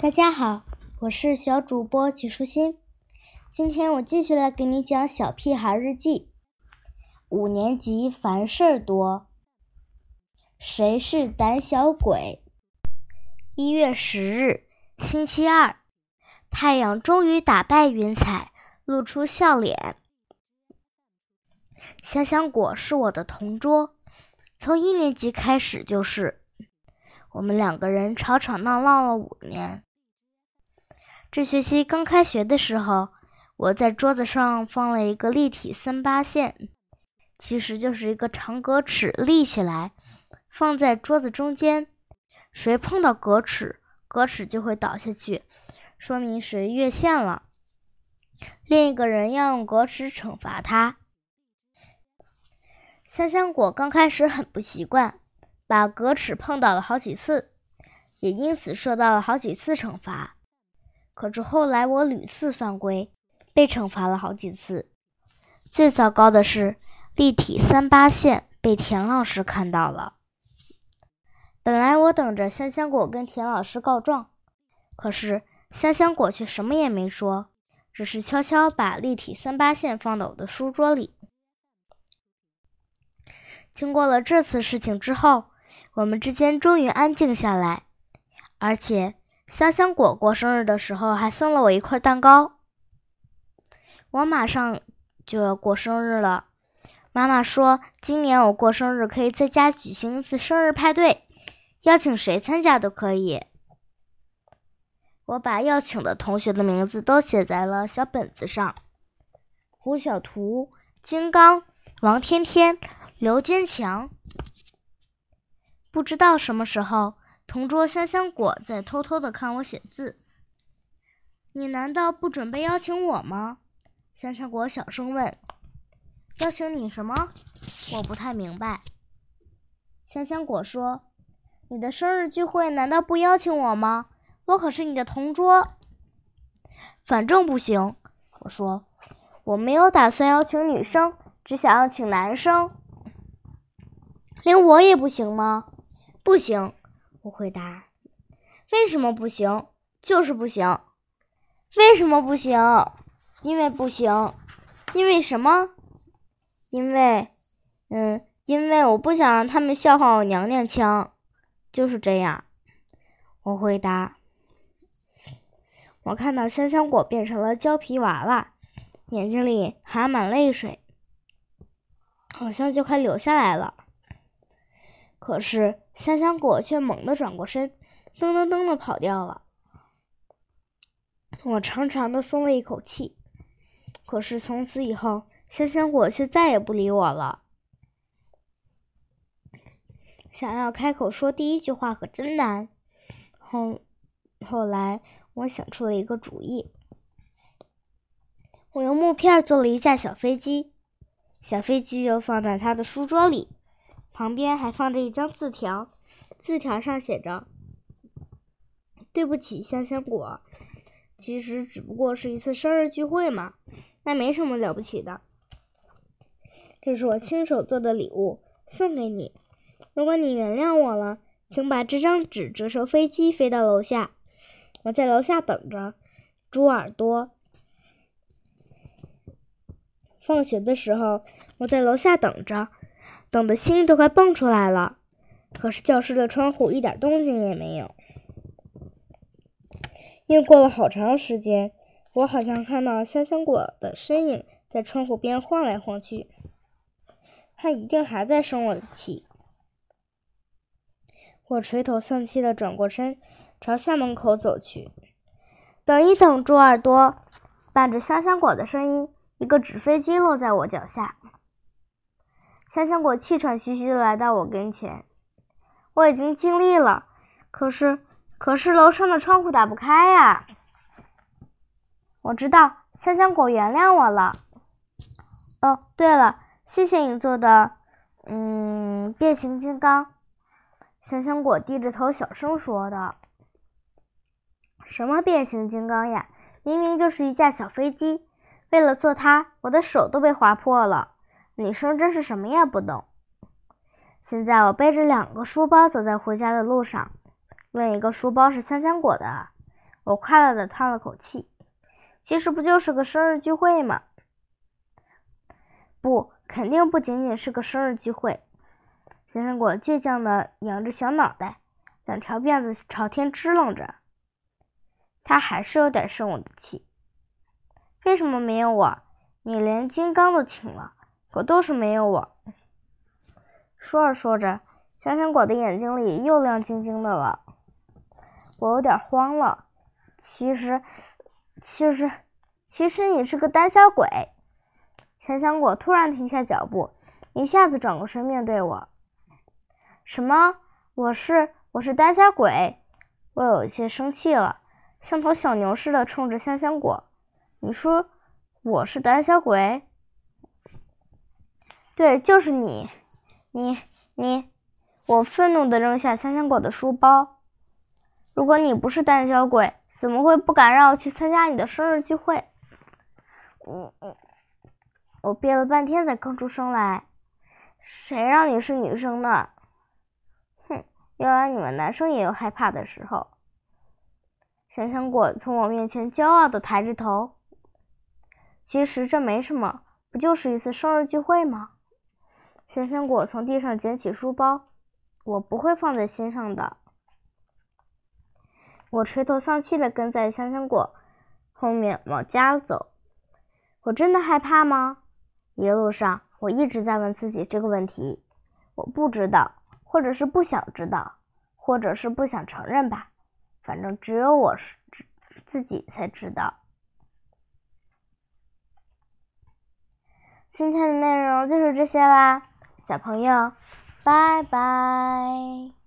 大家好，我是小主播齐舒心。今天我继续来给你讲《小屁孩日记》。五年级烦事儿多，谁是胆小鬼？一月十日，星期二，太阳终于打败云彩，露出笑脸。香香果是我的同桌，从一年级开始就是，我们两个人吵吵闹闹了五年。这学期刚开学的时候，我在桌子上放了一个立体三八线，其实就是一个长格尺立起来，放在桌子中间，谁碰到格尺，格尺就会倒下去，说明谁越线了。另一个人要用格尺惩罚他。香香果刚开始很不习惯，把格尺碰倒了好几次，也因此受到了好几次惩罚。可是后来我屡次犯规，被惩罚了好几次。最糟糕的是，立体三八线被田老师看到了。本来我等着香香果跟田老师告状，可是香香果却什么也没说，只是悄悄把立体三八线放到我的书桌里。经过了这次事情之后，我们之间终于安静下来，而且。香香果过生日的时候还送了我一块蛋糕。我马上就要过生日了，妈妈说今年我过生日可以在家举行一次生日派对，邀请谁参加都可以。我把邀请的同学的名字都写在了小本子上：胡小图、金刚、王天天、刘坚强。不知道什么时候。同桌香香果在偷偷的看我写字。你难道不准备邀请我吗？香香果小声问。邀请你什么？我不太明白。香香果说：“你的生日聚会难道不邀请我吗？我可是你的同桌。”反正不行。我说：“我没有打算邀请女生，只想要请男生。连我也不行吗？不行。”我回答：“为什么不行？就是不行。为什么不行？因为不行。因为什么？因为……嗯，因为我不想让他们笑话我娘娘腔。就是这样。”我回答。我看到香香果变成了胶皮娃娃，眼睛里含满泪水，好像就快流下来了。可是。香香果却猛地转过身，噔噔噔的跑掉了。我长长的松了一口气。可是从此以后，香香果却再也不理我了。想要开口说第一句话可真难。后后来，我想出了一个主意。我用木片做了一架小飞机，小飞机就放在他的书桌里。旁边还放着一张字条，字条上写着：“对不起，香香果，其实只不过是一次生日聚会嘛，那没什么了不起的。这是我亲手做的礼物，送给你。如果你原谅我了，请把这张纸折成飞机飞到楼下，我在楼下等着。猪耳朵，放学的时候，我在楼下等着。”等的心都快蹦出来了，可是教室的窗户一点动静也没有。又过了好长时间，我好像看到香香果的身影在窗户边晃来晃去。他一定还在生我的气。我垂头丧气的转过身，朝校门口走去。等一等，猪耳朵！伴着香香果的声音，一个纸飞机落在我脚下。香香果气喘吁吁的来到我跟前，我已经尽力了，可是，可是楼上的窗户打不开呀。我知道，香香果原谅我了。哦，对了，谢谢你做的，嗯，变形金刚。香香果低着头小声说道：“什么变形金刚呀？明明就是一架小飞机，为了做它，我的手都被划破了。”女生真是什么也不懂。现在我背着两个书包走在回家的路上，另一个书包是香香果的。我快乐的叹了口气。其实不就是个生日聚会吗？不，肯定不仅仅是个生日聚会。香香果倔强的仰着小脑袋，两条辫子朝天支棱着。他还是有点生我的气。为什么没有我？你连金刚都请了，可都是没有我。说着说着，香香果的眼睛里又亮晶晶的了。我有点慌了。其实，其实，其实你是个胆小鬼。香香果突然停下脚步，一下子转过身面对我。什么？我是我是胆小鬼？我有些生气了，像头小牛似的冲着香香果。你说我是胆小鬼？对，就是你，你你！我愤怒地扔下香香果的书包。如果你不是胆小鬼，怎么会不敢让我去参加你的生日聚会？我憋了半天才吭出声来。谁让你是女生呢？哼原来你们男生也有害怕的时候。香香果从我面前骄傲的抬着头。其实这没什么，不就是一次生日聚会吗？香香果从地上捡起书包，我不会放在心上的。我垂头丧气的跟在香香果后面往家走。我真的害怕吗？一路上我一直在问自己这个问题。我不知道。或者是不想知道，或者是不想承认吧，反正只有我是自己才知道。今天的内容就是这些啦，小朋友，拜拜。